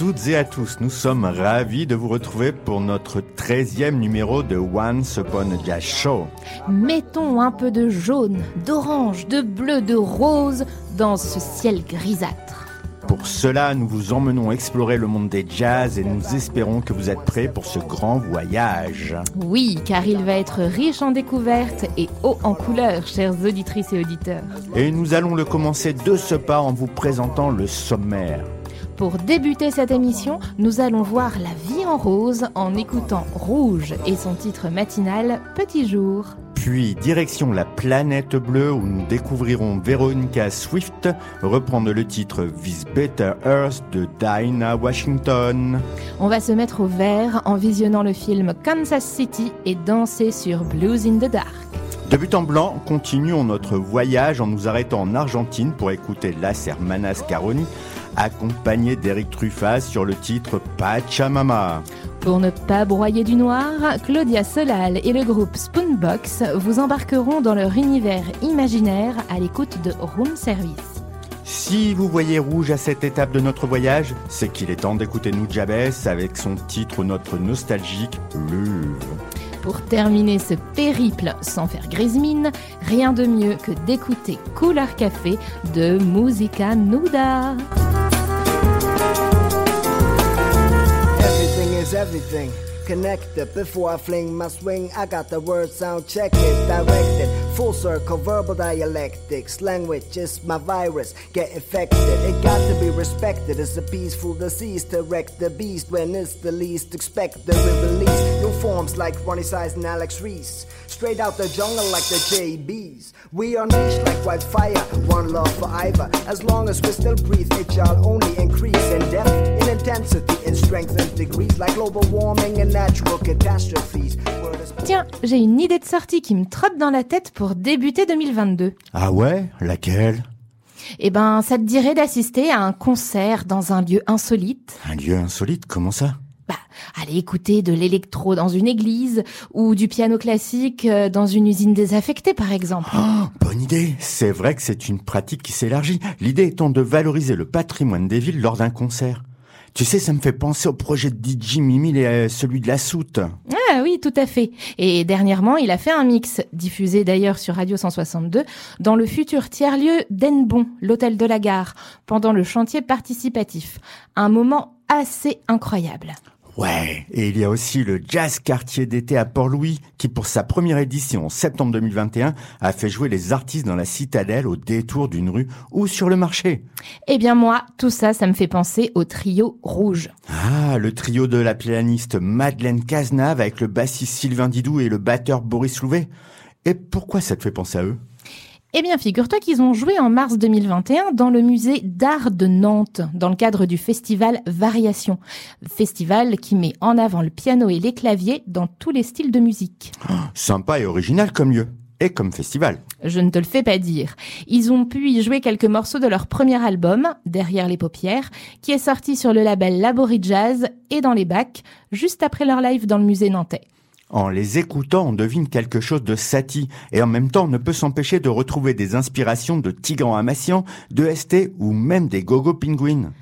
Toutes et à tous, nous sommes ravis de vous retrouver pour notre 13e numéro de Once Upon a Jazz Show. Mettons un peu de jaune, d'orange, de bleu, de rose dans ce ciel grisâtre. Pour cela, nous vous emmenons explorer le monde des jazz et nous espérons que vous êtes prêts pour ce grand voyage. Oui, car il va être riche en découvertes et haut en couleurs, chères auditrices et auditeurs. Et nous allons le commencer de ce pas en vous présentant le sommaire. Pour débuter cette émission, nous allons voir la vie en rose en écoutant Rouge et son titre matinal Petit jour. Puis direction la planète bleue où nous découvrirons Veronica Swift reprendre le titre This Better Earth de Dinah Washington. On va se mettre au vert en visionnant le film Kansas City et danser sur Blues in the Dark. De but en blanc, continuons notre voyage en nous arrêtant en Argentine pour écouter Las Hermanas Caroni accompagné d'Eric Truffaz sur le titre Pachamama. Pour ne pas broyer du noir, Claudia Solal et le groupe Spoonbox vous embarqueront dans leur univers imaginaire à l'écoute de Room Service. Si vous voyez rouge à cette étape de notre voyage, c'est qu'il est temps d'écouter Nujabes avec son titre notre nostalgique Luve. Pour terminer ce périple sans faire grise mine, rien de mieux que d'écouter Couleur Café de Musica Nuda. Connected before I fling my swing. I got the word sound check it, directed. Full circle, verbal dialectics. Language is my virus. Get infected. It got to be respected. It's a peaceful disease to wreck the beast when it's the least expected. We release new forms like Ronnie Size and Alex Reese. Straight out the jungle like the JBs. We unleash like wildfire. One love for either. As long as we still breathe, it shall only increase in depth, in intensity, in strength and degrees. Like global warming and natural catastrophes. Word is- Tiens, j'ai une idée de sortie qui me trotte dans la tête pour débuter 2022. Ah ouais? Laquelle? Eh ben, ça te dirait d'assister à un concert dans un lieu insolite Un lieu insolite, comment ça? Bah, aller écouter de l'électro dans une église ou du piano classique euh, dans une usine désaffectée, par exemple. Oh, bonne idée C'est vrai que c'est une pratique qui s'élargit, l'idée étant de valoriser le patrimoine des villes lors d'un concert. Tu sais, ça me fait penser au projet de DJ Mimi et euh, celui de la soute. Ah oui, tout à fait. Et dernièrement, il a fait un mix, diffusé d'ailleurs sur Radio 162, dans le futur tiers-lieu d'Enbon, l'hôtel de la gare, pendant le chantier participatif. Un moment assez incroyable. Ouais, et il y a aussi le Jazz Quartier d'été à Port-Louis, qui pour sa première édition en septembre 2021 a fait jouer les artistes dans la citadelle au détour d'une rue ou sur le marché. Eh bien moi, tout ça, ça me fait penser au trio rouge. Ah, le trio de la pianiste Madeleine Cazenave avec le bassiste Sylvain Didou et le batteur Boris Louvet. Et pourquoi ça te fait penser à eux? Eh bien, figure-toi qu'ils ont joué en mars 2021 dans le musée d'art de Nantes, dans le cadre du festival Variation. Festival qui met en avant le piano et les claviers dans tous les styles de musique. Sympa et original comme lieu. Et comme festival. Je ne te le fais pas dire. Ils ont pu y jouer quelques morceaux de leur premier album, Derrière les paupières, qui est sorti sur le label Labori Jazz et dans les bacs, juste après leur live dans le musée nantais. En les écoutant, on devine quelque chose de Satie, et en même temps, on ne peut s'empêcher de retrouver des inspirations de Tigran Amassian, de ST ou même des Gogo Penguins.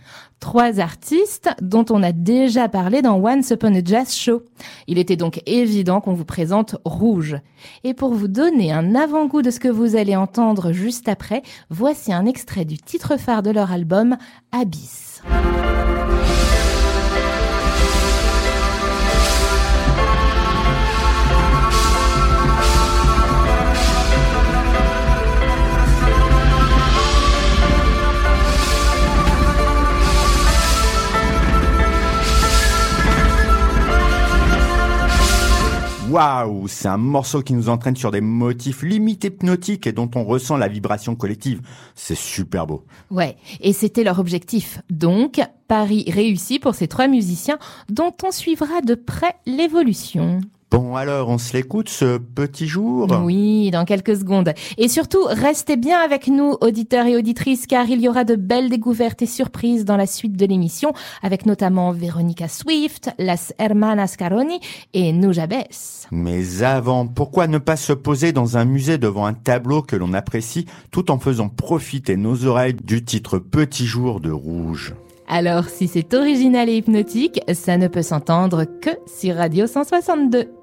Trois artistes dont on a déjà parlé dans Once Upon a Jazz Show. Il était donc évident qu'on vous présente Rouge. Et pour vous donner un avant-goût de ce que vous allez entendre juste après, voici un extrait du titre phare de leur album, Abyss. Waouh, c'est un morceau qui nous entraîne sur des motifs limite hypnotiques et dont on ressent la vibration collective. C'est super beau. Ouais, et c'était leur objectif. Donc, Paris réussi pour ces trois musiciens dont on suivra de près l'évolution. Bon alors, on se l'écoute ce petit jour? Oui, dans quelques secondes. Et surtout, restez bien avec nous, auditeurs et auditrices, car il y aura de belles découvertes et surprises dans la suite de l'émission, avec notamment Veronica Swift, Las Hermanas Caroni et Nujabes. Mais avant, pourquoi ne pas se poser dans un musée devant un tableau que l'on apprécie tout en faisant profiter nos oreilles du titre Petit jour de Rouge alors, si c'est original et hypnotique, ça ne peut s'entendre que sur Radio 162.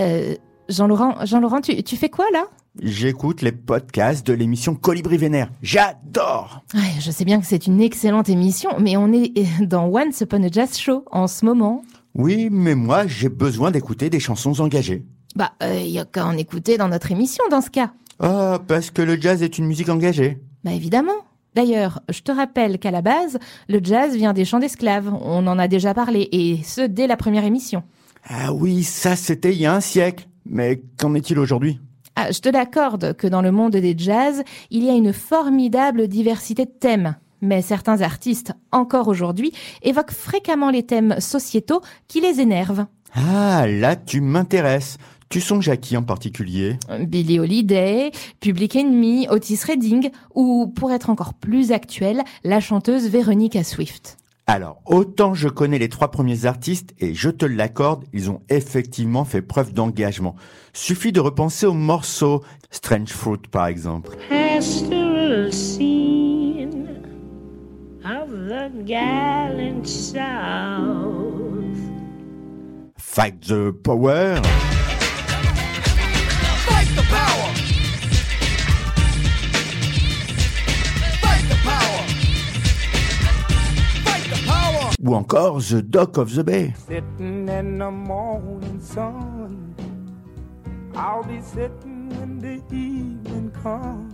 Euh, Jean-Laurent, Jean-Laurent, tu, tu fais quoi là? J'écoute les podcasts de l'émission Colibri Vénère. J'adore Ouais, Je sais bien que c'est une excellente émission, mais on est dans Once Upon a Jazz Show en ce moment. Oui, mais moi, j'ai besoin d'écouter des chansons engagées. Bah, il y a qu'à en écouter dans notre émission dans ce cas. Ah, parce que le jazz est une musique engagée. Bah évidemment. D'ailleurs, je te rappelle qu'à la base, le jazz vient des chants d'esclaves. On en a déjà parlé, et ce dès la première émission. Ah oui, ça c'était il y a un siècle. Mais qu'en est-il aujourd'hui? Ah, je te l'accorde que dans le monde des jazz, il y a une formidable diversité de thèmes. Mais certains artistes, encore aujourd'hui, évoquent fréquemment les thèmes sociétaux qui les énervent. Ah, là tu m'intéresses. Tu songes à qui en particulier? Billie Holiday, Public Enemy, Otis Redding, ou pour être encore plus actuel, la chanteuse Veronica Swift. Alors, autant je connais les trois premiers artistes et je te l'accorde, ils ont effectivement fait preuve d'engagement. Suffit de repenser au morceau Strange Fruit par exemple. pastoral scene of the gallant South? Fight the Power. Ou encore The Dock of the Bay. Sitting in the morning sun. I'll be sitting when the evening comes.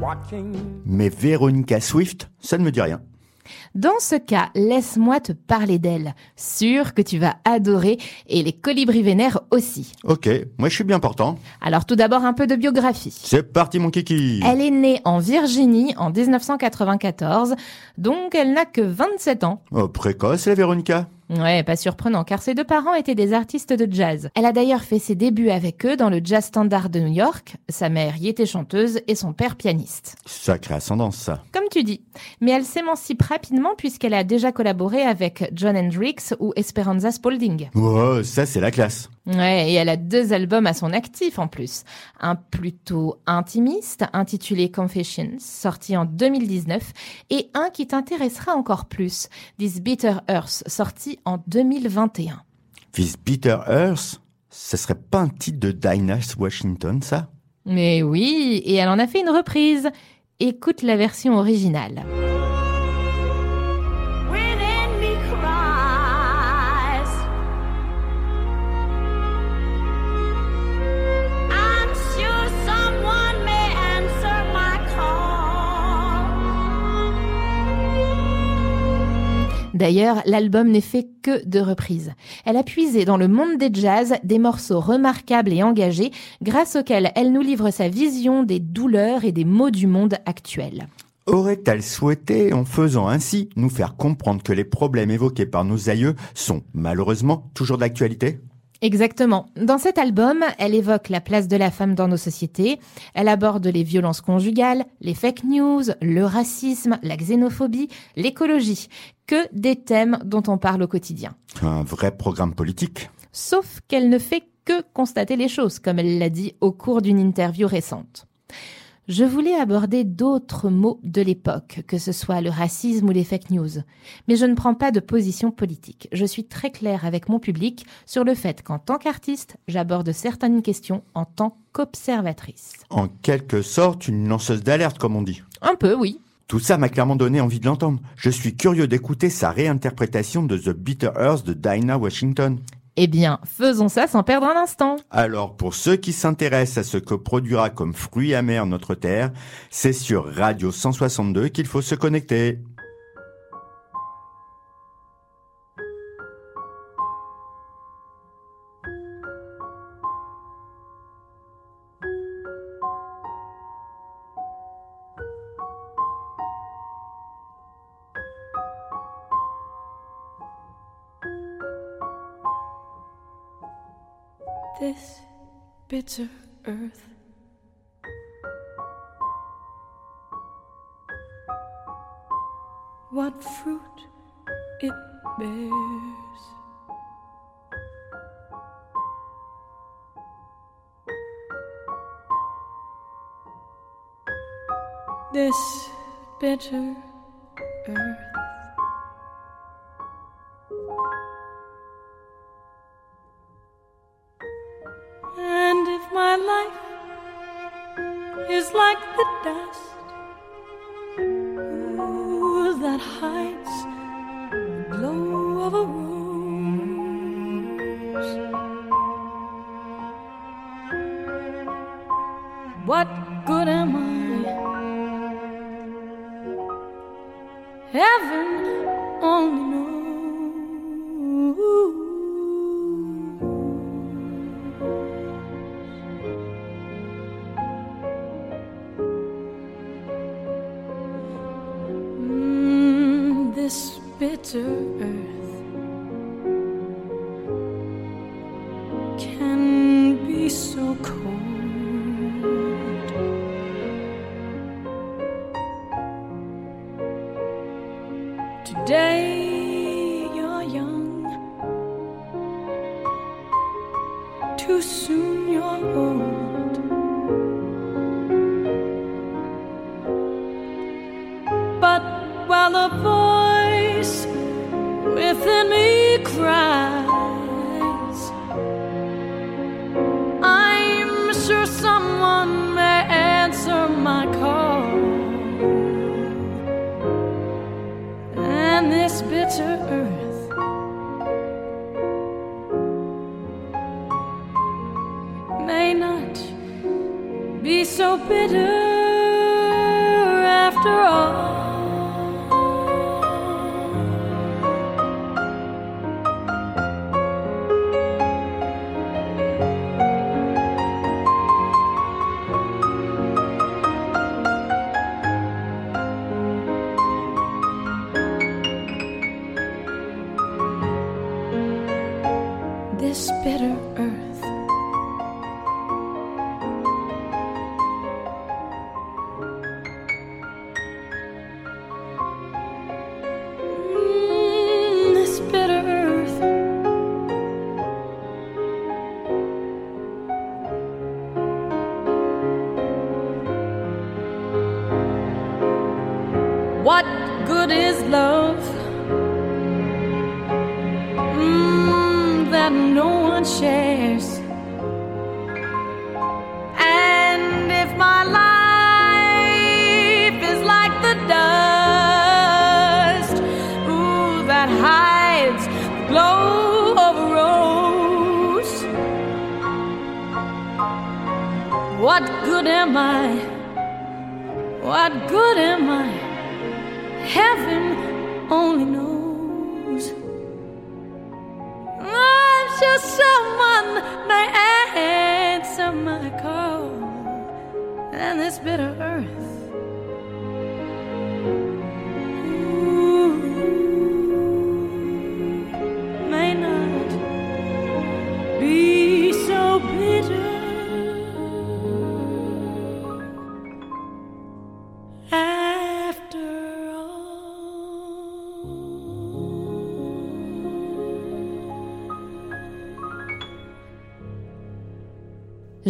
Watching Mais Veronica Swift, ça ne me dit rien. Dans ce cas, laisse-moi te parler d'elle. Sûr que tu vas adorer et les colibris vénères aussi. Ok, moi je suis bien portant. Alors tout d'abord un peu de biographie. C'est parti mon kiki. Elle est née en Virginie en 1994, donc elle n'a que 27 ans. Oh, précoce la Veronica. Ouais, pas surprenant, car ses deux parents étaient des artistes de jazz. Elle a d'ailleurs fait ses débuts avec eux dans le Jazz Standard de New York. Sa mère y était chanteuse et son père pianiste. Sacrée ascendance ça. Comme tu dis. Mais elle s'émancipe rapidement puisqu'elle a déjà collaboré avec John Hendricks ou Esperanza Spalding. Oh, ça c'est la classe. Ouais, et elle a deux albums à son actif en plus. Un plutôt intimiste, intitulé Confessions, sorti en 2019, et un qui t'intéressera encore plus, This Bitter Earth, sorti en 2021. This Bitter Earth, ça serait pas un titre de Dinah Washington ça? Mais oui, et elle en a fait une reprise. Écoute la version originale. D'ailleurs, l'album n'est fait que de reprises. Elle a puisé dans le monde des jazz des morceaux remarquables et engagés grâce auxquels elle nous livre sa vision des douleurs et des maux du monde actuel. Aurait-elle souhaité, en faisant ainsi, nous faire comprendre que les problèmes évoqués par nos aïeux sont, malheureusement, toujours d'actualité? Exactement. Dans cet album, elle évoque la place de la femme dans nos sociétés, elle aborde les violences conjugales, les fake news, le racisme, la xénophobie, l'écologie, que des thèmes dont on parle au quotidien. Un vrai programme politique Sauf qu'elle ne fait que constater les choses, comme elle l'a dit au cours d'une interview récente. Je voulais aborder d'autres mots de l'époque, que ce soit le racisme ou les fake news. Mais je ne prends pas de position politique. Je suis très claire avec mon public sur le fait qu'en tant qu'artiste, j'aborde certaines questions en tant qu'observatrice. En quelque sorte, une lanceuse d'alerte, comme on dit. Un peu, oui. Tout ça m'a clairement donné envie de l'entendre. Je suis curieux d'écouter sa réinterprétation de The Bitter Earth de Dinah Washington. Eh bien, faisons ça sans perdre un instant. Alors, pour ceux qui s'intéressent à ce que produira comme fruit amer notre terre, c'est sur Radio 162 qu'il faut se connecter. This bitter earth. What fruit it bears. This bitter earth.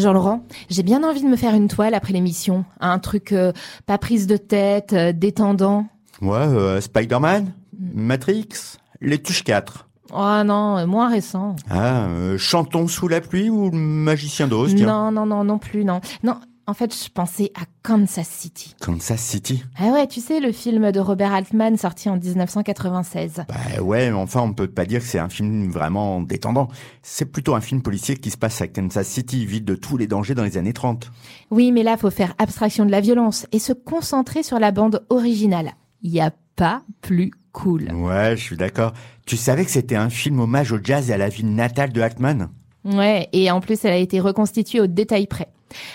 Jean-Laurent, j'ai bien envie de me faire une toile après l'émission. Un truc euh, pas prise de tête, euh, détendant. Ouais, euh, Spider-Man, Matrix, Les Tuches 4. Oh non, moins récent. Ah, Chantons sous la pluie ou Le Magicien d'Oz. Non, non, non, non plus, non. Non, en fait, je pensais à Kansas City. Kansas City. Ah ouais, tu sais, le film de Robert Altman sorti en 1996. Bah ouais, mais enfin, on peut pas dire que c'est un film vraiment détendant. C'est plutôt un film policier qui se passe à Kansas City, vide de tous les dangers dans les années 30. Oui, mais là, faut faire abstraction de la violence et se concentrer sur la bande originale. Il y a pas plus cool. Ouais, je suis d'accord. Tu savais que c'était un film hommage au jazz et à la ville natale de Altman? Ouais, et en plus, elle a été reconstituée au détail près.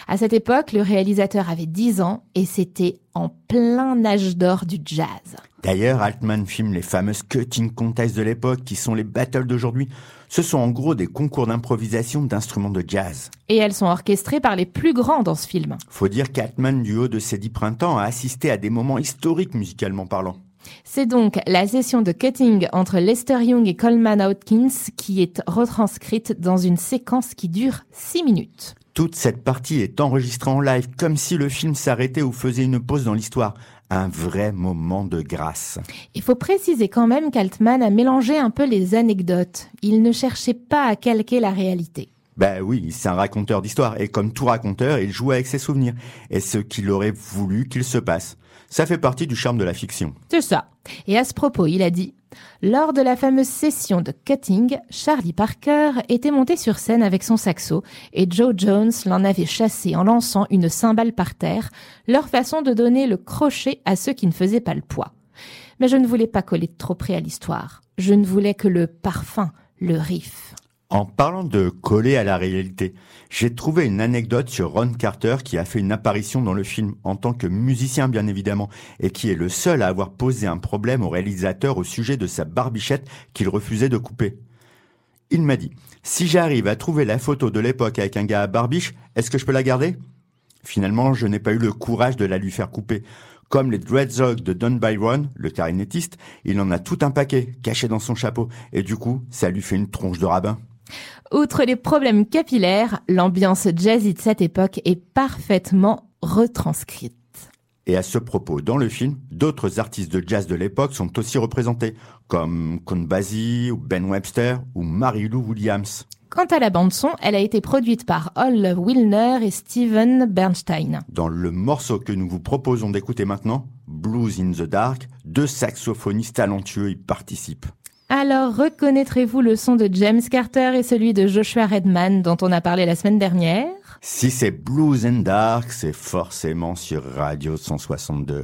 À cette époque, le réalisateur avait 10 ans et c'était en plein âge d'or du jazz. D'ailleurs, Altman filme les fameuses cutting contests de l'époque qui sont les battles d'aujourd'hui. Ce sont en gros des concours d'improvisation d'instruments de jazz. Et elles sont orchestrées par les plus grands dans ce film. Faut dire qu'Altman, du haut de ses dix printemps, a assisté à des moments historiques musicalement parlant. C'est donc la session de cutting entre Lester Young et Coleman Hawkins qui est retranscrite dans une séquence qui dure 6 minutes. Toute cette partie est enregistrée en live, comme si le film s'arrêtait ou faisait une pause dans l'histoire. Un vrai moment de grâce. Il faut préciser quand même qu'Altman a mélangé un peu les anecdotes. Il ne cherchait pas à calquer la réalité. Ben oui, c'est un raconteur d'histoire, et comme tout raconteur, il joue avec ses souvenirs, et ce qu'il aurait voulu qu'il se passe. Ça fait partie du charme de la fiction. C'est ça. Et à ce propos, il a dit Lors de la fameuse session de cutting, Charlie Parker était monté sur scène avec son saxo et Joe Jones l'en avait chassé en lançant une cymbale par terre, leur façon de donner le crochet à ceux qui ne faisaient pas le poids. Mais je ne voulais pas coller trop près à l'histoire. Je ne voulais que le parfum, le riff. En parlant de coller à la réalité, j'ai trouvé une anecdote sur Ron Carter qui a fait une apparition dans le film en tant que musicien bien évidemment et qui est le seul à avoir posé un problème au réalisateur au sujet de sa barbichette qu'il refusait de couper. Il m'a dit, si j'arrive à trouver la photo de l'époque avec un gars à barbiche, est-ce que je peux la garder? Finalement, je n'ai pas eu le courage de la lui faire couper. Comme les Dreadzogs de Don Byron, le clarinettiste, il en a tout un paquet caché dans son chapeau et du coup, ça lui fait une tronche de rabbin. Outre les problèmes capillaires, l'ambiance jazzy de cette époque est parfaitement retranscrite. Et à ce propos, dans le film, d'autres artistes de jazz de l'époque sont aussi représentés, comme Basie, ou Ben Webster, ou Mary Lou Williams. Quant à la bande-son, elle a été produite par Hall Wilner et Steven Bernstein. Dans le morceau que nous vous proposons d'écouter maintenant, Blues in the Dark, deux saxophonistes talentueux y participent. Alors, reconnaîtrez-vous le son de James Carter et celui de Joshua Redman dont on a parlé la semaine dernière? Si c'est Blues and Dark, c'est forcément sur Radio 162.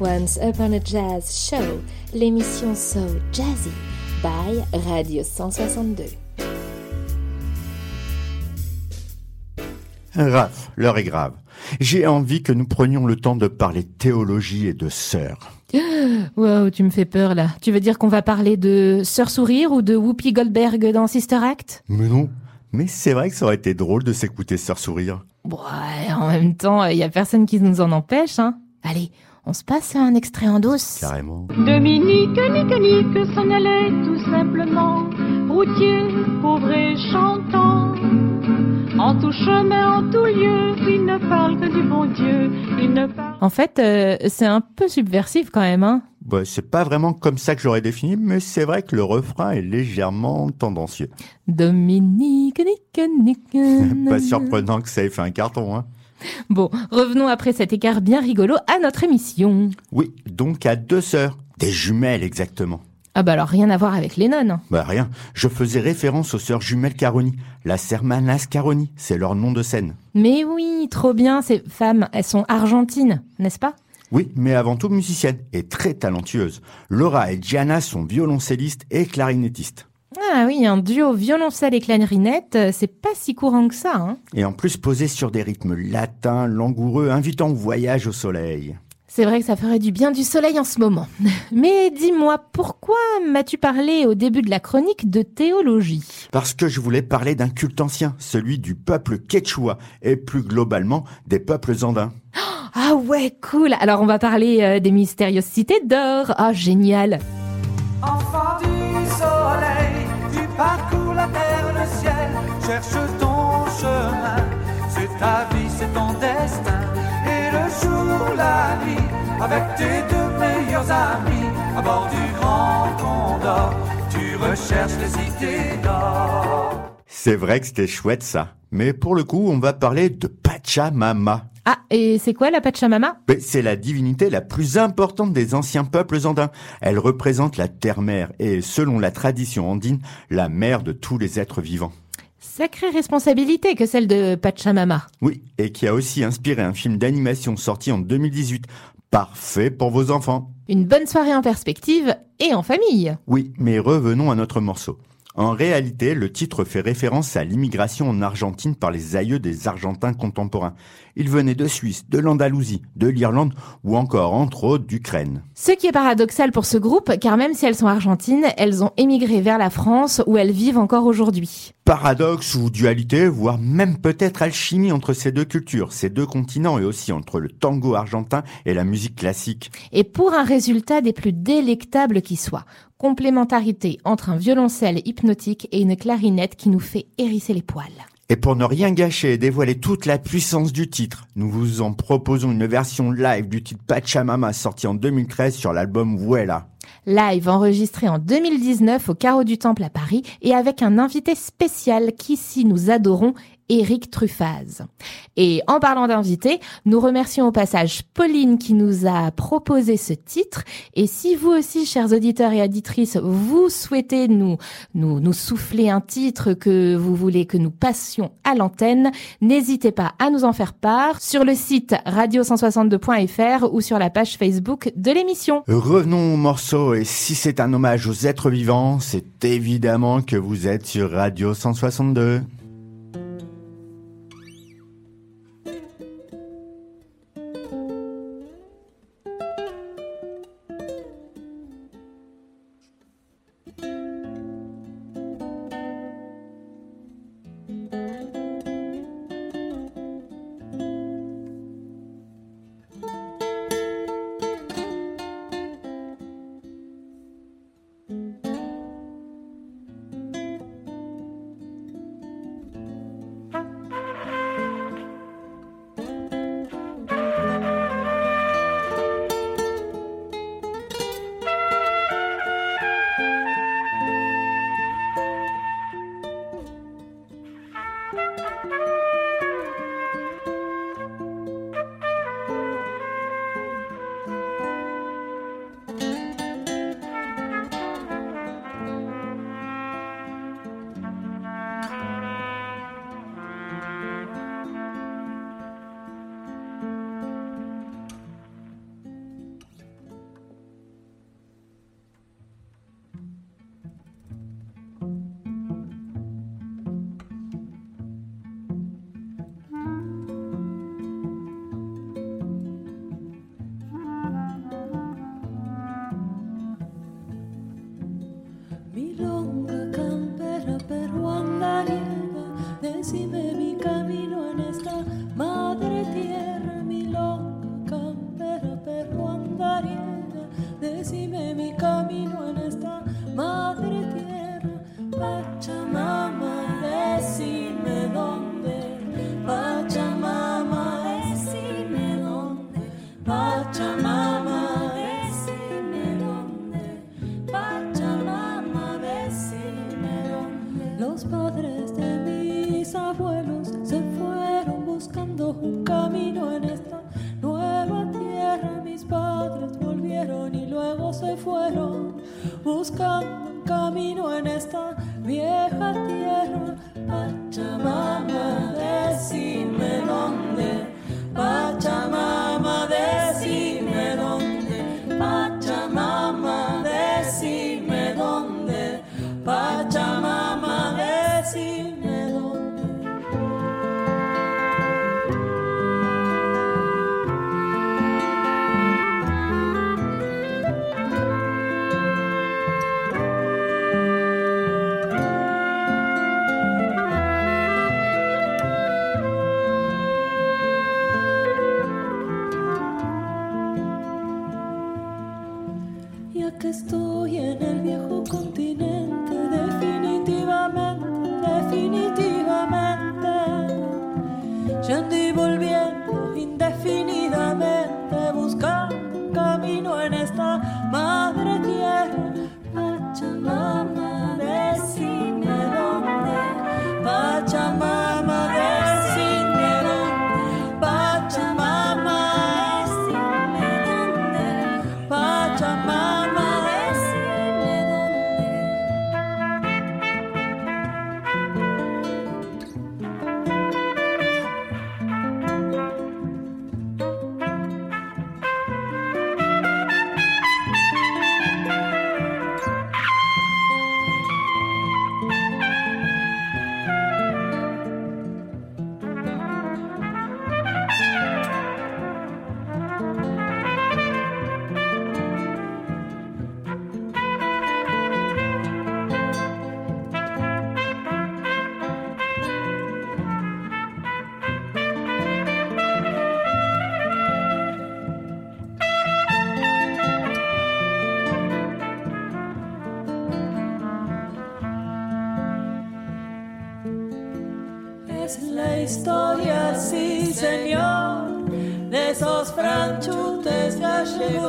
Once Upon a Jazz Show, l'émission So Jazzy by Radio 162. Raph, l'heure est grave. J'ai envie que nous prenions le temps de parler théologie et de sœurs. Wow, tu me fais peur là. Tu veux dire qu'on va parler de Sœur Sourire ou de Whoopi Goldberg dans Sister Act? Mais non. Mais c'est vrai que ça aurait été drôle de s'écouter Sœur Sourire. Ouais, en même temps, il y a personne qui nous en empêche, hein. Allez, on se passe un extrait en douce. Carrément. Dominique, nique, nique, s'en allait tout simplement. Routier, pauvre et chantant. En tout chemin, en tout lieu, il ne parle que du bon Dieu. Il ne parle En fait, euh, c'est un peu subversif quand même, hein. Bah, c'est pas vraiment comme ça que j'aurais défini, mais c'est vrai que le refrain est légèrement tendancieux. Dominique, nique, nique. Pas surprenant que ça ait fait un carton, hein. Bon, revenons après cet écart bien rigolo à notre émission. Oui, donc à deux sœurs. Des jumelles, exactement. Ah bah alors rien à voir avec Lennon. Bah rien, je faisais référence aux sœurs jumelles Caroni. La Sermanas Caroni, c'est leur nom de scène. Mais oui, trop bien, ces femmes, elles sont argentines, n'est-ce pas? Oui, mais avant tout musiciennes et très talentueuses. Laura et Gianna sont violoncellistes et clarinettistes. Ah oui, un duo violoncelle et clarinette, euh, c'est pas si courant que ça, hein. Et en plus posés sur des rythmes latins, langoureux, invitant au voyage au soleil. C'est vrai que ça ferait du bien du soleil en ce moment. Mais dis-moi, pourquoi m'as-tu parlé au début de la chronique de théologie? Parce que je voulais parler d'un culte ancien, celui du peuple quechua, et plus globalement des peuples andins. Ah ouais, cool Alors on va parler euh, des mystérieuses cités d'or. Ah, génial Enfant du soleil, parcours la terre, le ciel, cherche ton chemin. C'est ta vie, c'est ton destin. Et le jour, la nuit, avec tes deux meilleurs amis, à bord du grand condor, tu recherches les cités d'or. C'est vrai que c'était chouette ça. Mais pour le coup, on va parler de Pachamama. Ah, et c'est quoi la Pachamama? Mais C'est la divinité la plus importante des anciens peuples andins. Elle représente la terre-mère et, selon la tradition andine, la mère de tous les êtres vivants. Sacrée responsabilité que celle de Pachamama. Oui, et qui a aussi inspiré un film d'animation sorti en 2018. Parfait pour vos enfants. Une bonne soirée en perspective et en famille. Oui, mais revenons à notre morceau. En réalité, le titre fait référence à l'immigration en Argentine par les aïeux des Argentins contemporains. Ils venaient de Suisse, de l'Andalousie, de l'Irlande ou encore, entre autres, d'Ukraine. Ce qui est paradoxal pour ce groupe, car même si elles sont argentines, elles ont émigré vers la France où elles vivent encore aujourd'hui. Paradoxe ou dualité, voire même peut-être alchimie entre ces deux cultures, ces deux continents et aussi entre le tango argentin et la musique classique. Et pour un résultat des plus délectables qui soit. Complémentarité entre un violoncelle hypnotique et une clarinette qui nous fait hérisser les poils. Et pour ne rien gâcher et dévoiler toute la puissance du titre, nous vous en proposons une version live du titre Pachamama sorti en 2013 sur l'album Vuela. Live enregistré en 2019 au Carreau du Temple à Paris et avec un invité spécial qu'ici nous adorons, Eric Truffaz. Et en parlant d'invités, nous remercions au passage Pauline qui nous a proposé ce titre. Et si vous aussi, chers auditeurs et auditrices, vous souhaitez nous, nous, nous souffler un titre que vous voulez que nous passions à l'antenne, n'hésitez pas à nous en faire part sur le site radio162.fr ou sur la page Facebook de l'émission. Revenons au morceau et si c'est un hommage aux êtres vivants, c'est évidemment que vous êtes sur Radio 162. Señor, de esos franchutes gallegos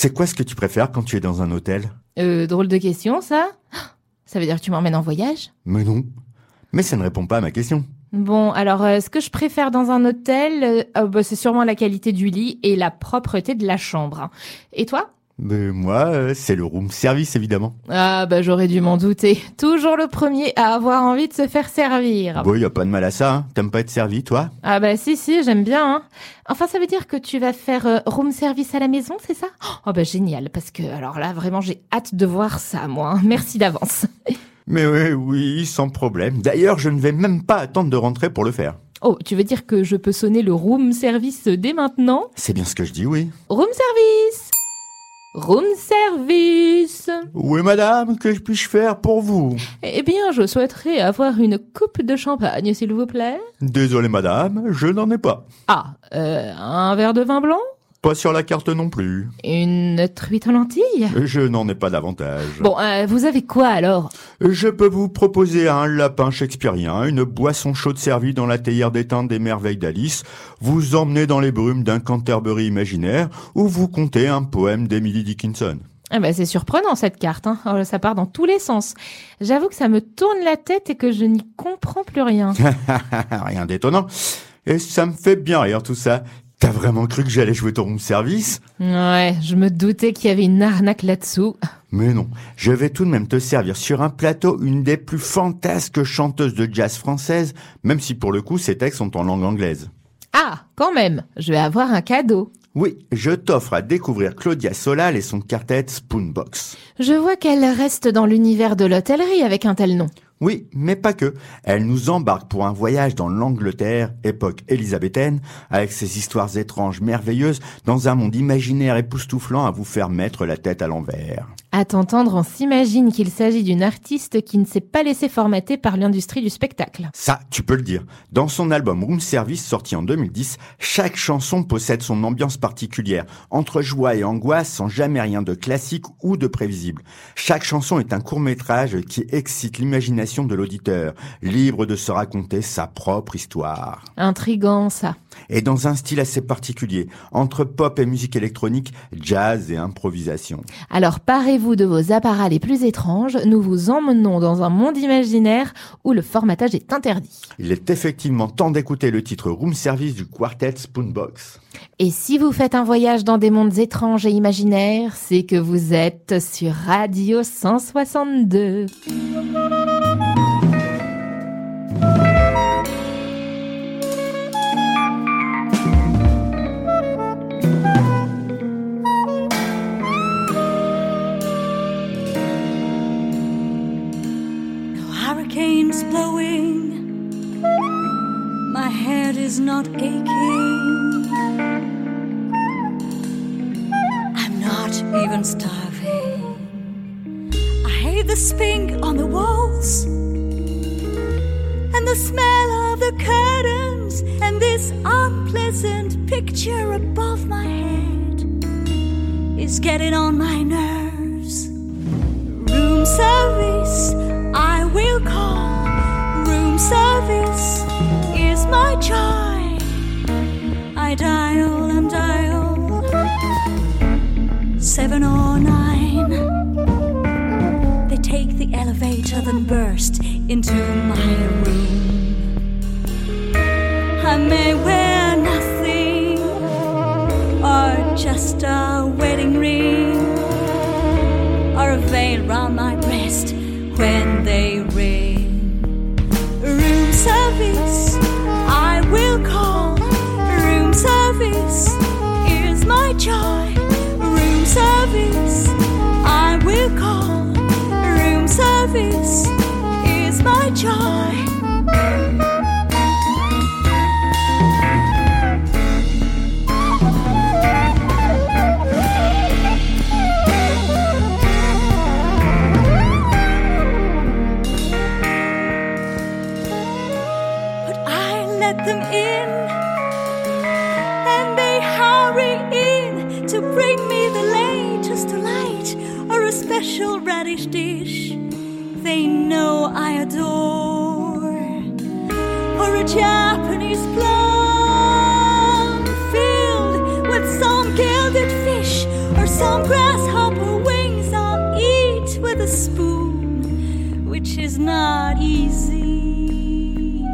c'est quoi ce que tu préfères quand tu es dans un hôtel? Euh, drôle de question, ça Ça veut dire que tu m'emmènes en voyage? Mais non. Mais ça ne répond pas à ma question. Bon, alors, euh, ce que je préfère dans un hôtel, euh, euh, bah, c'est sûrement la qualité du lit et la propreté de la chambre. Et toi? Mais moi, euh, c'est le room service évidemment. Ah, bah j'aurais dû m'en douter. Toujours le premier à avoir envie de se faire servir. Bon, y a pas de mal à ça, hein. T'aimes pas être servi, toi? Ah bah si, si, j'aime bien. Hein. Enfin, ça veut dire que tu vas faire euh, room service à la maison, c'est ça? Oh bah génial, parce que alors là, vraiment, j'ai hâte de voir ça, moi. hein. Merci d'avance. Mais oui, oui, sans problème. D'ailleurs, je ne vais même pas attendre de rentrer pour le faire. Oh, tu veux dire que je peux sonner le room service dès maintenant? C'est bien ce que je dis, oui. Room service Room service Oui, madame, que puis-je faire pour vous? Eh bien, je souhaiterais avoir une coupe de champagne, s'il vous plaît. Désolé, madame, je n'en ai pas. Ah, euh, un verre de vin blanc? Pas sur la carte non plus. Une truite en lentilles? Je n'en ai pas davantage. Bon, euh, vous avez quoi alors? Je peux vous proposer un lapin shakespearien, une boisson chaude servie dans la théière d'étain des merveilles d'Alice, vous emmener dans les brumes d'un Canterbury imaginaire, ou vous contez un poème d'Emily Dickinson. Ah bah, c'est surprenant cette carte, hein. Oh, ça part dans tous les sens. J'avoue que ça me tourne la tête et que je n'y comprends plus rien. Rien d'étonnant. Et ça me fait bien rire tout ça. T'as vraiment cru que j'allais jouer ton room service? Ouais, je me doutais qu'il y avait une arnaque là-dessous. Mais non, je vais tout de même te servir sur un plateau une des plus fantasques chanteuses de jazz française, même si pour le coup ces textes sont en langue anglaise. Ah, quand même, je vais avoir un cadeau. Oui, je t'offre à découvrir Claudia Solal et son quartet Spoonbox. Je vois qu'elle reste dans l'univers de l'hôtellerie avec un tel nom. Oui, mais pas que. Elle nous embarque pour un voyage dans l'Angleterre, époque élisabéthaine, avec ses histoires étranges, merveilleuses, dans un monde imaginaire époustouflant à vous faire mettre la tête à l'envers. À t'entendre, on s'imagine qu'il s'agit d'une artiste qui ne s'est pas laissée formater par l'industrie du spectacle. Ça, tu peux le dire. Dans son album Room Service, sorti en 2010, chaque chanson possède son ambiance particulière, entre joie et angoisse, sans jamais rien de classique ou de prévisible. Chaque chanson est un court-métrage qui excite l'imagination de l'auditeur, libre de se raconter sa propre histoire. Intrigant, ça. Et dans un style assez particulier, entre pop et musique électronique, jazz et improvisation. Alors parez-vous de vos apparats les plus étranges, nous vous emmenons dans un monde imaginaire où le formatage est interdit. Il est effectivement temps d'écouter le titre Room Service du quartet Spoonbox. Et si vous faites un voyage dans des mondes étranges et imaginaires, c'est que vous êtes sur Radio 162. Not aching. I'm not even starving. I hate the spink on the walls and the smell of the curtains and this unpleasant picture above my head is getting on my then burst into my room. I may wear nothing or just a radish dish they know I adore, or a Japanese plum filled with some gilded fish or some grasshopper wings I'll eat with a spoon, which is not easy.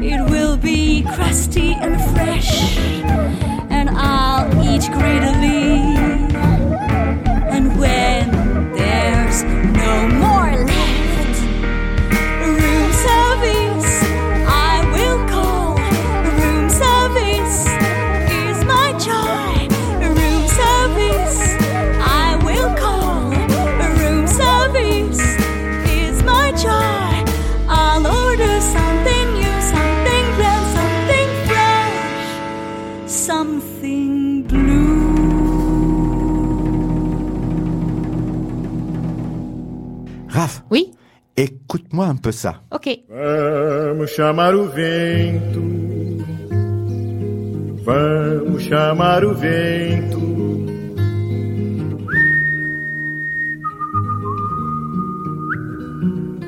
It will be crusty and fresh, and I'll eat greedily. And when no more un peu ça. Ok. Vamos chamar o vento. Vamos chamar o vento.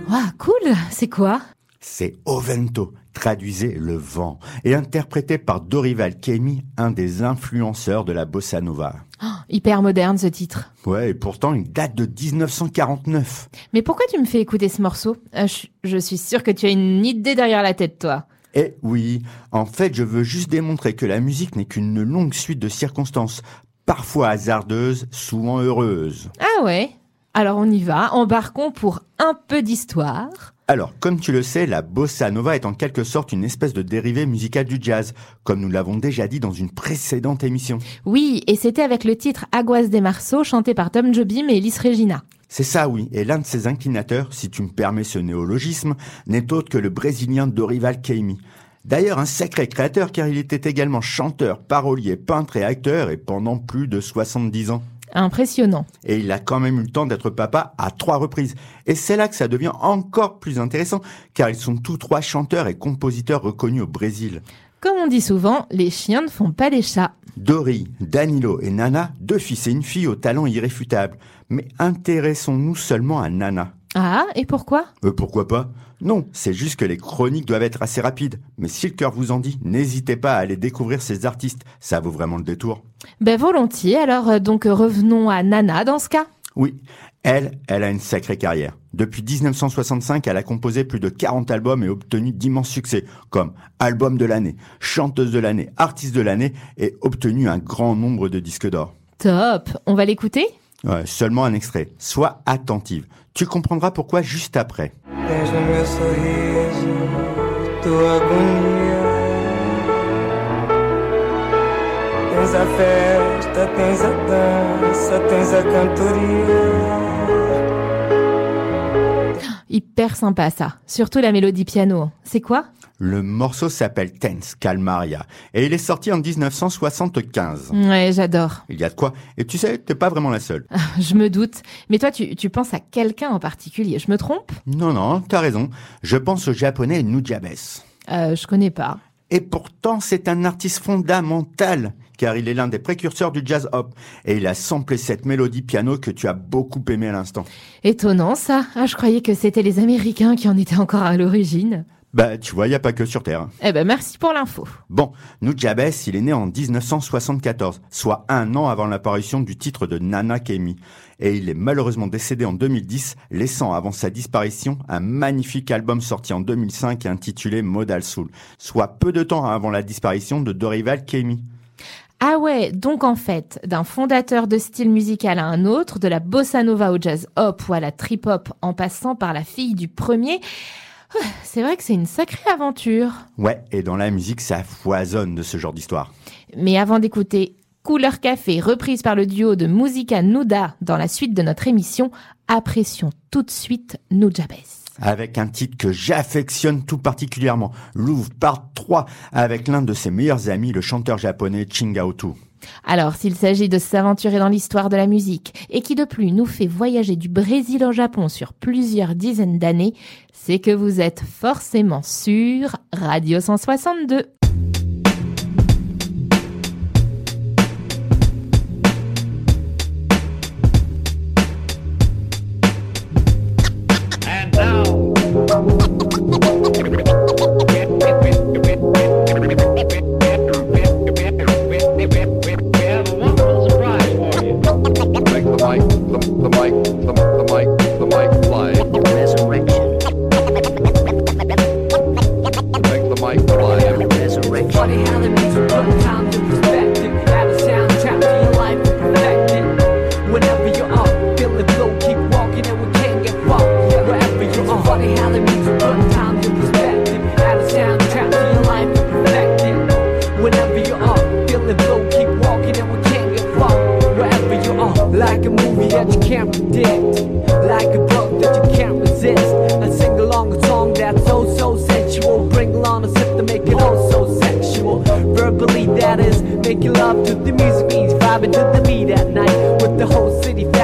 Waouh, cool C'est quoi? C'est Ovento, traduisez le vent, et interprété par Dorival Caymmi, un des influenceurs de la bossa nova. Oh, Hyper moderne ce titre. Ouais, et pourtant il date de 1949. Mais pourquoi tu me fais écouter ce morceau? Euh, je, je suis sûre que tu as une idée derrière la tête, toi. Eh oui, en fait je veux juste démontrer que la musique n'est qu'une longue suite de circonstances, parfois hasardeuses, souvent heureuses. Ah ouais? Alors on y va, embarquons pour un peu d'histoire. Alors, comme tu le sais, la bossa nova est en quelque sorte une espèce de dérivé musical du jazz, comme nous l'avons déjà dit dans une précédente émission. Oui, et c'était avec le titre Aguas de Marceau, chanté par Tom Jobim et Ellis Regina. C'est ça, oui, et l'un de ses inclinateurs, si tu me permets ce néologisme, n'est autre que le Brésilien Dorival Caymmi. D'ailleurs, un sacré créateur car il était également chanteur, parolier, peintre et acteur, et pendant plus de 70 ans. Impressionnant. Et il a quand même eu le temps d'être papa à trois reprises. Et c'est là que ça devient encore plus intéressant, car ils sont tous trois chanteurs et compositeurs reconnus au Brésil. Comme on dit souvent, les chiens ne font pas les chats. Dori, Danilo et Nana, deux fils et une fille au talent irréfutable. Mais intéressons-nous seulement à Nana. Ah, et pourquoi? Euh, pourquoi pas? Non, c'est juste que les chroniques doivent être assez rapides. Mais si le cœur vous en dit, n'hésitez pas à aller découvrir ces artistes. Ça vaut vraiment le détour. Ben volontiers, alors euh, donc euh, revenons à Nana dans ce cas. Oui, elle, elle a une sacrée carrière. Depuis 1965, elle a composé plus de 40 albums et obtenu d'immenses succès, comme album de l'année, chanteuse de l'année, artiste de l'année, et obtenu un grand nombre de disques d'or. Top, on va l'écouter? Ouais, seulement un extrait. Sois attentive. Tu comprendras pourquoi juste après. Tens no meu sorriso tua agonia. Tens a festa, tens a dança, tens a cantoria. Hyper sympa ça, surtout la mélodie piano. C'est quoi Le morceau s'appelle Tense Calmaria et il est sorti en 1975. Ouais, j'adore. Il y a de quoi. Et tu sais, t'es pas vraiment la seule. Je me doute. Mais toi, tu, tu penses à quelqu'un en particulier, je me trompe? Non, non, t'as raison. Je pense au japonais Nujabes. euh, Je connais pas. Et pourtant, c'est un artiste fondamental, car il est l'un des précurseurs du jazz hop, et il a samplé cette mélodie piano que tu as beaucoup aimé à l'instant. Étonnant ça. Ah, je croyais que c'était les Américains qui en étaient encore à l'origine. Bah, tu vois, y a pas que sur Terre. Eh ben merci pour l'info. Bon, Nujabes, il est né en 1974, soit un an avant l'apparition du titre de Nana Kemi. Et il est malheureusement décédé en 2010, laissant avant sa disparition un magnifique album sorti en 2005 intitulé Modal Soul, soit peu de temps avant la disparition de Dorival Kemi. Ah ouais, donc en fait, d'un fondateur de style musical à un autre, de la bossa nova au jazz hop ou à la trip hop en passant par la fille du premier, c'est vrai que c'est une sacrée aventure. Ouais, et dans la musique, ça foisonne de ce genre d'histoire. Mais avant d'écouter Couleur Café, reprise par le duo de Musica Nuda dans la suite de notre émission, apprécions tout de suite Nujabes. Avec un titre que j'affectionne tout particulièrement, Louvre Part 3, avec l'un de ses meilleurs amis, le chanteur japonais Chingaotu. Alors, s'il s'agit de s'aventurer dans l'histoire de la musique et qui de plus nous fait voyager du Brésil au Japon sur plusieurs dizaines d'années, c'est que vous êtes forcément sur Radio 162.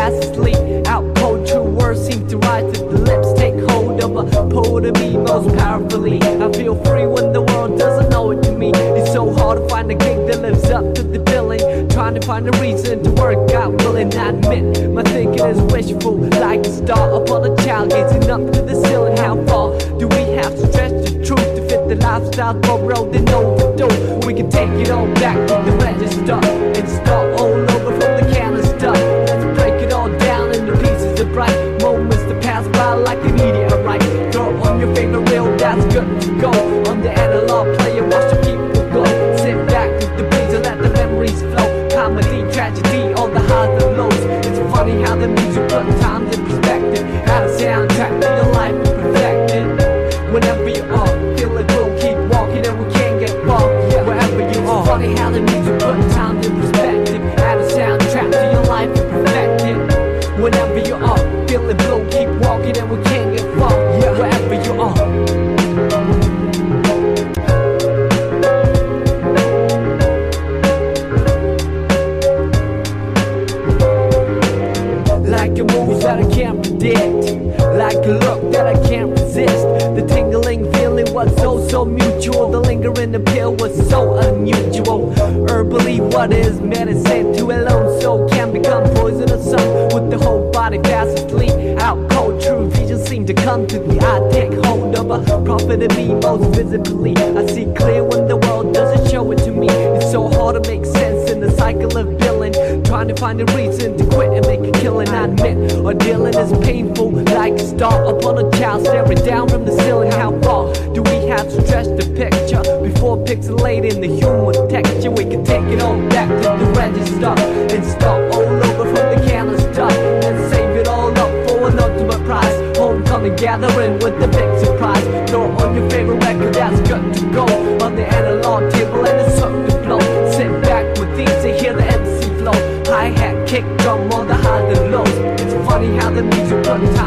Fast asleep. Out cold, true words seem to rise to the lips. Take hold of a poet of me most powerfully. I feel free when the world doesn't know it to me. It's so hard to find a gig that lives up to the billing. Trying to find a reason to work out, willing I admit my thinking is wishful, like a star upon a child gazing up to the ceiling. How far do we have to stretch the truth to fit the lifestyle for road and overdue? We can take it all back to the register what is medicine. To a lone soul Can become poisonous some With the whole body fast asleep. Out cold, true vision seem to come to the eye Take hold of a prophet in me most visibly. I see clear when the world doesn't show it to me. It's so hard to make sense in the cycle of billing Trying to find a reason make a killing I admit, or dealing is painful Like a star upon a child staring down from the ceiling. How far do we have to stretch the picture Before pixelating the human texture? We can take it all back to the register And start all over from the canister And save it all up for an ultimate prize. Homecoming gathering with the big surprise. Throw on your favorite record that's good to go On the analog table and it's up to blow Sit back with these and hear the MC flow. Hi-hat, kick drum, the music put times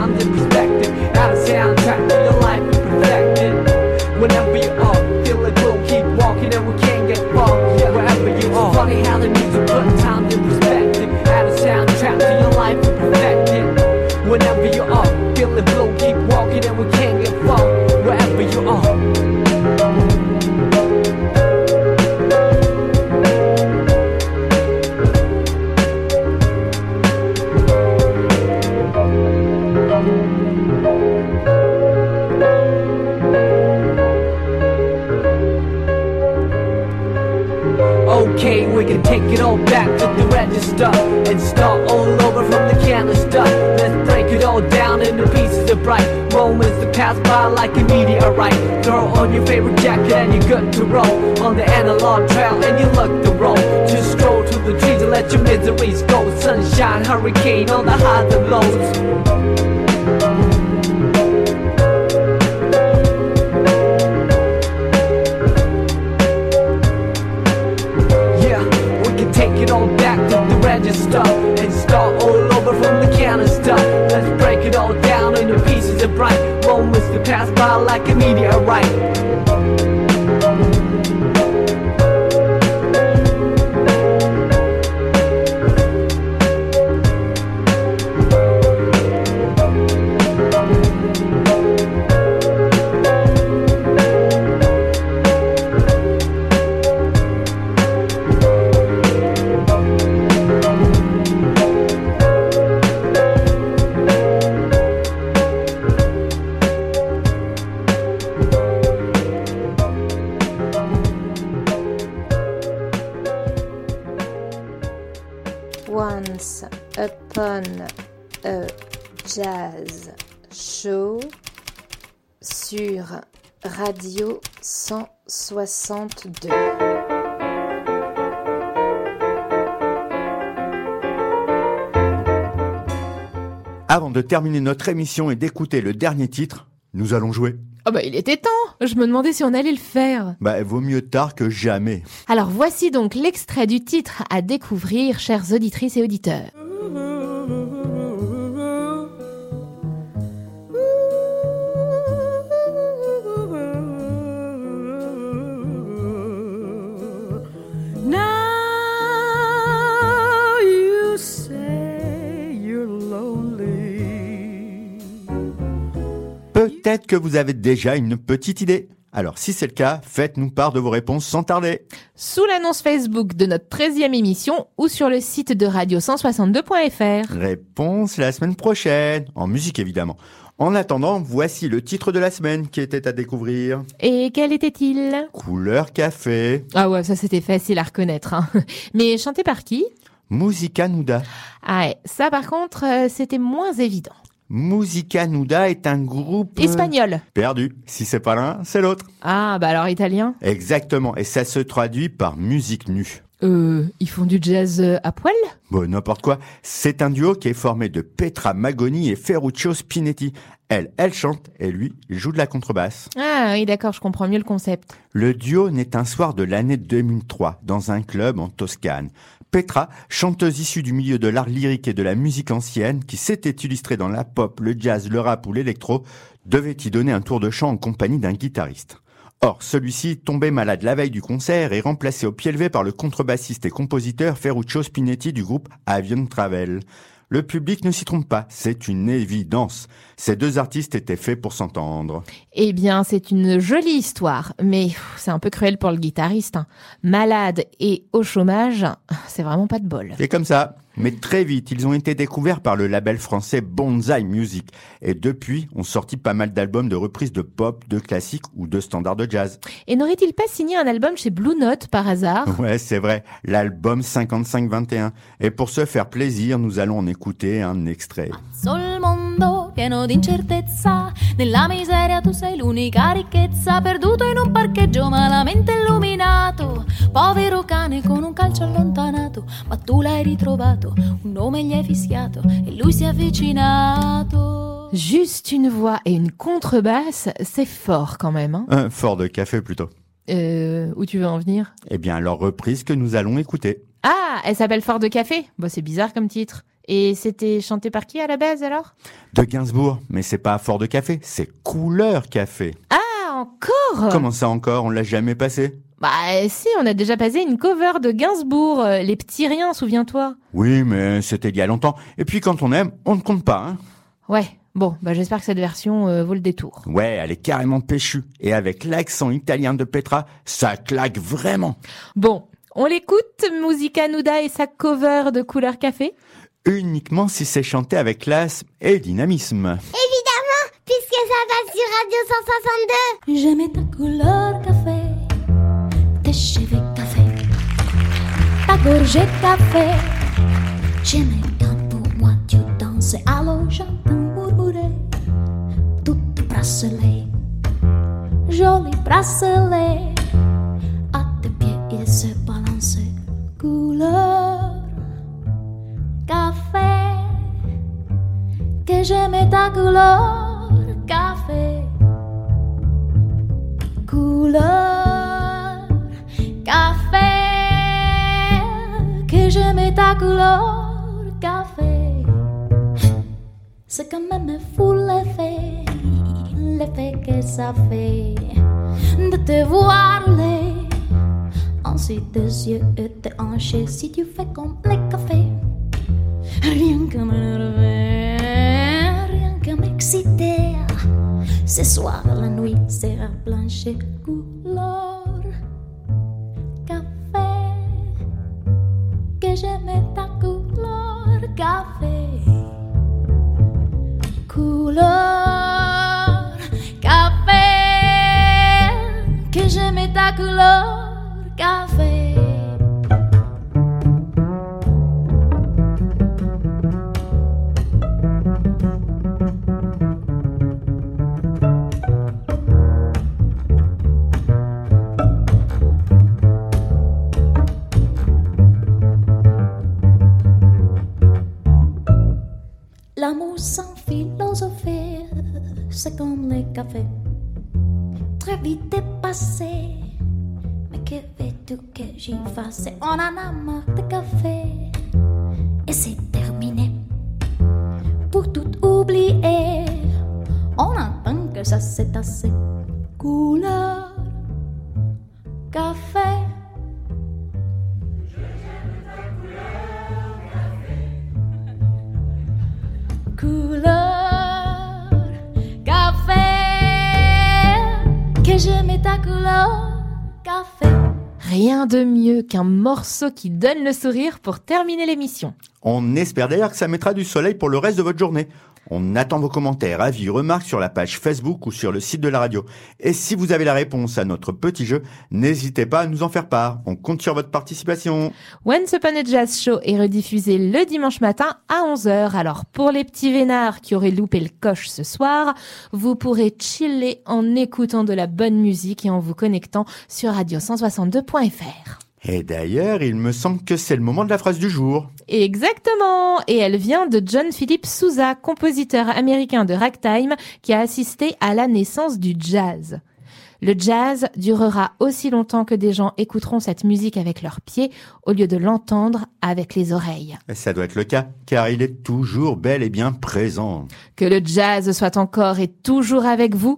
pass by like a meteorite. Throw on your favorite jacket and you're good to roll on the analog trail and you look the roll. Just stroll to the trees and let your miseries go. Sunshine, hurricane on the highs and lows. Yeah, we can take it all back to the register and start all over from the canister. Let's break it all down into pieces of bright moments to pass by like a meteorite. 162. Avant de terminer notre émission et d'écouter le dernier titre, nous allons jouer. Oh bah il était temps Je me demandais si on allait le faire. Bah, vaut mieux tard que jamais. Alors voici donc l'extrait du titre à découvrir, chères auditrices et auditeurs. Peut-être que vous avez déjà une petite idée. Alors si c'est le cas, faites-nous part de vos réponses sans tarder. Sous l'annonce Facebook de notre 13e émission ou sur le site de radio162.fr. Réponse la semaine prochaine, en musique évidemment. En attendant, voici le titre de la semaine qui était à découvrir. Et quel était-il? Couleur café, Ah ouais, ça c'était facile à reconnaître. hein. Mais chanté par qui? Musica Nuda. Ah ouais, ça par contre, euh, c'était moins évident. Musica Nuda est un groupe... euh, Espagnol. Perdu. Si c'est pas l'un, c'est l'autre. Ah bah alors italien Exactement. Et ça se traduit par musique nue. Euh, ils font du jazz euh, à poil? Bon, n'importe quoi. C'est un duo qui est formé de Petra Magoni et Ferruccio Spinetti. Elle, elle chante et lui, il joue de la contrebasse. Ah oui d'accord, je comprends mieux le concept. Le duo naît un soir de l'année 2003 dans un club en Toscane. Petra, chanteuse issue du milieu de l'art lyrique et de la musique ancienne, qui s'était illustrée dans la pop, le jazz, le rap ou l'électro, devait y donner un tour de chant en compagnie d'un guitariste. Or, celui-ci tombait malade la veille du concert et remplacé au pied levé par le contrebassiste et compositeur Ferruccio Spinetti du groupe Avion Travel. Le public ne s'y trompe pas, c'est une évidence. Ces deux artistes étaient faits pour s'entendre. Eh bien, c'est une jolie histoire, mais c'est un peu cruel pour le guitariste. hein. Malade et au chômage, c'est vraiment pas de bol. C'est comme ça. Mais très vite, ils ont été découverts par le label français Bonzai Music. Et depuis, ont sorti pas mal d'albums de reprises de pop, de classiques ou de standards de jazz. Et n'aurait-il pas signé un album chez Blue Note par hasard? Ouais, c'est vrai. L'album 5521. Et pour se faire plaisir, nous allons en écouter un extrait. Mondo pieno di incertezza, nella miseria tu sei l'unica ricchezza, perduto in un parcheggio malamente illuminato, povero cane con un calcio allontanato, ma tu l'hai ritrovato, un nome gli hai fischiato e lui si è avvicinato. Juste une voix et une contrebasse, c'est fort quand même. Hein Un fort de café plutôt. euh, où tu veux en venir? Eh bien, leur reprise que nous allons écouter. Ah, elle s'appelle Fort de Café? Bah c'est bizarre comme titre. Et c'était chanté par qui à la base alors? De Gainsbourg. Mais c'est pas fort de café, c'est couleur café. Ah, encore? Comment ça encore? On l'a jamais passé? Bah si, on a déjà passé une cover de Gainsbourg, euh, Les Petits Riens, souviens-toi Oui, mais c'était il y a longtemps. Et puis quand on aime, on ne compte pas, hein. Ouais, bon, bah j'espère que cette version euh, vaut le détour. Ouais, elle est carrément péchue. Et avec l'accent italien de Petra, ça claque vraiment. Bon, on l'écoute, Musica Nuda et sa cover de Couleur Café? Uniquement si c'est chanté avec classe et dynamisme. Évidemment, puisque ça va sur Radio 162. J'aimais ta couleur café, tes cheveux café, ta gorgée café. J'aimais quand pour moi tu dansais, alors j'entends murmurer tout tes bracelets, joli bracelet. À tes pieds il se balançait, couleur café. Que j'aimais ta couleur café couleur café que j'aimais ta couleur café c'est quand même fou l'effet l'effet que ça fait de te voir aller ainsi tes yeux et tes hanches si tu fais comme les rien que m'énerver rien que m'exciter ce soir, la nuit sera blanche couleur café. Que j'aimais ta couleur café. Couleur café. Que j'aimais ta couleur café. Très vite est passé. Mais que veux-tu que j'y fasse? On en a marre de café. Et c'est terminé. Pour tout oublier, on attend que ça s'est assez. Couleur 2000 qu'un morceau qui donne le sourire pour terminer l'émission. On espère d'ailleurs que ça mettra du soleil pour le reste de votre journée. On attend vos commentaires, avis, remarques sur la page Facebook ou sur le site de la radio. Et si vous avez la réponse à notre petit jeu, n'hésitez pas à nous en faire part. On compte sur votre participation. Once Upon a Jazz Show est rediffusé le dimanche matin à 11h. Alors pour les petits vénards qui auraient loupé le coche ce soir, vous pourrez chiller en écoutant de la bonne musique et en vous connectant sur radio162.fr. Et d'ailleurs, il me semble que c'est le moment de la phrase du jour. Exactement Et elle vient de John Philip Sousa, compositeur américain de ragtime qui a assisté à la naissance du jazz. Le jazz durera aussi longtemps que des gens écouteront cette musique avec leurs pieds au lieu de l'entendre avec les oreilles. Ça doit être le cas, car il est toujours bel et bien présent. Que le jazz soit encore et toujours avec vous.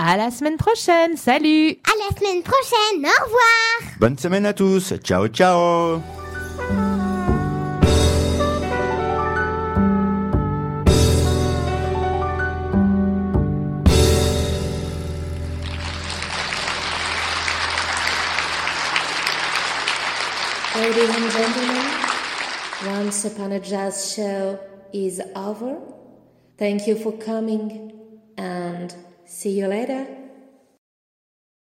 À la semaine prochaine. Salut À la semaine prochaine. Au revoir. Bonne semaine à tous. Ciao, ciao. Ladies and gentlemen, Once Upon a Jazz show is over. Thank you for coming and see you later.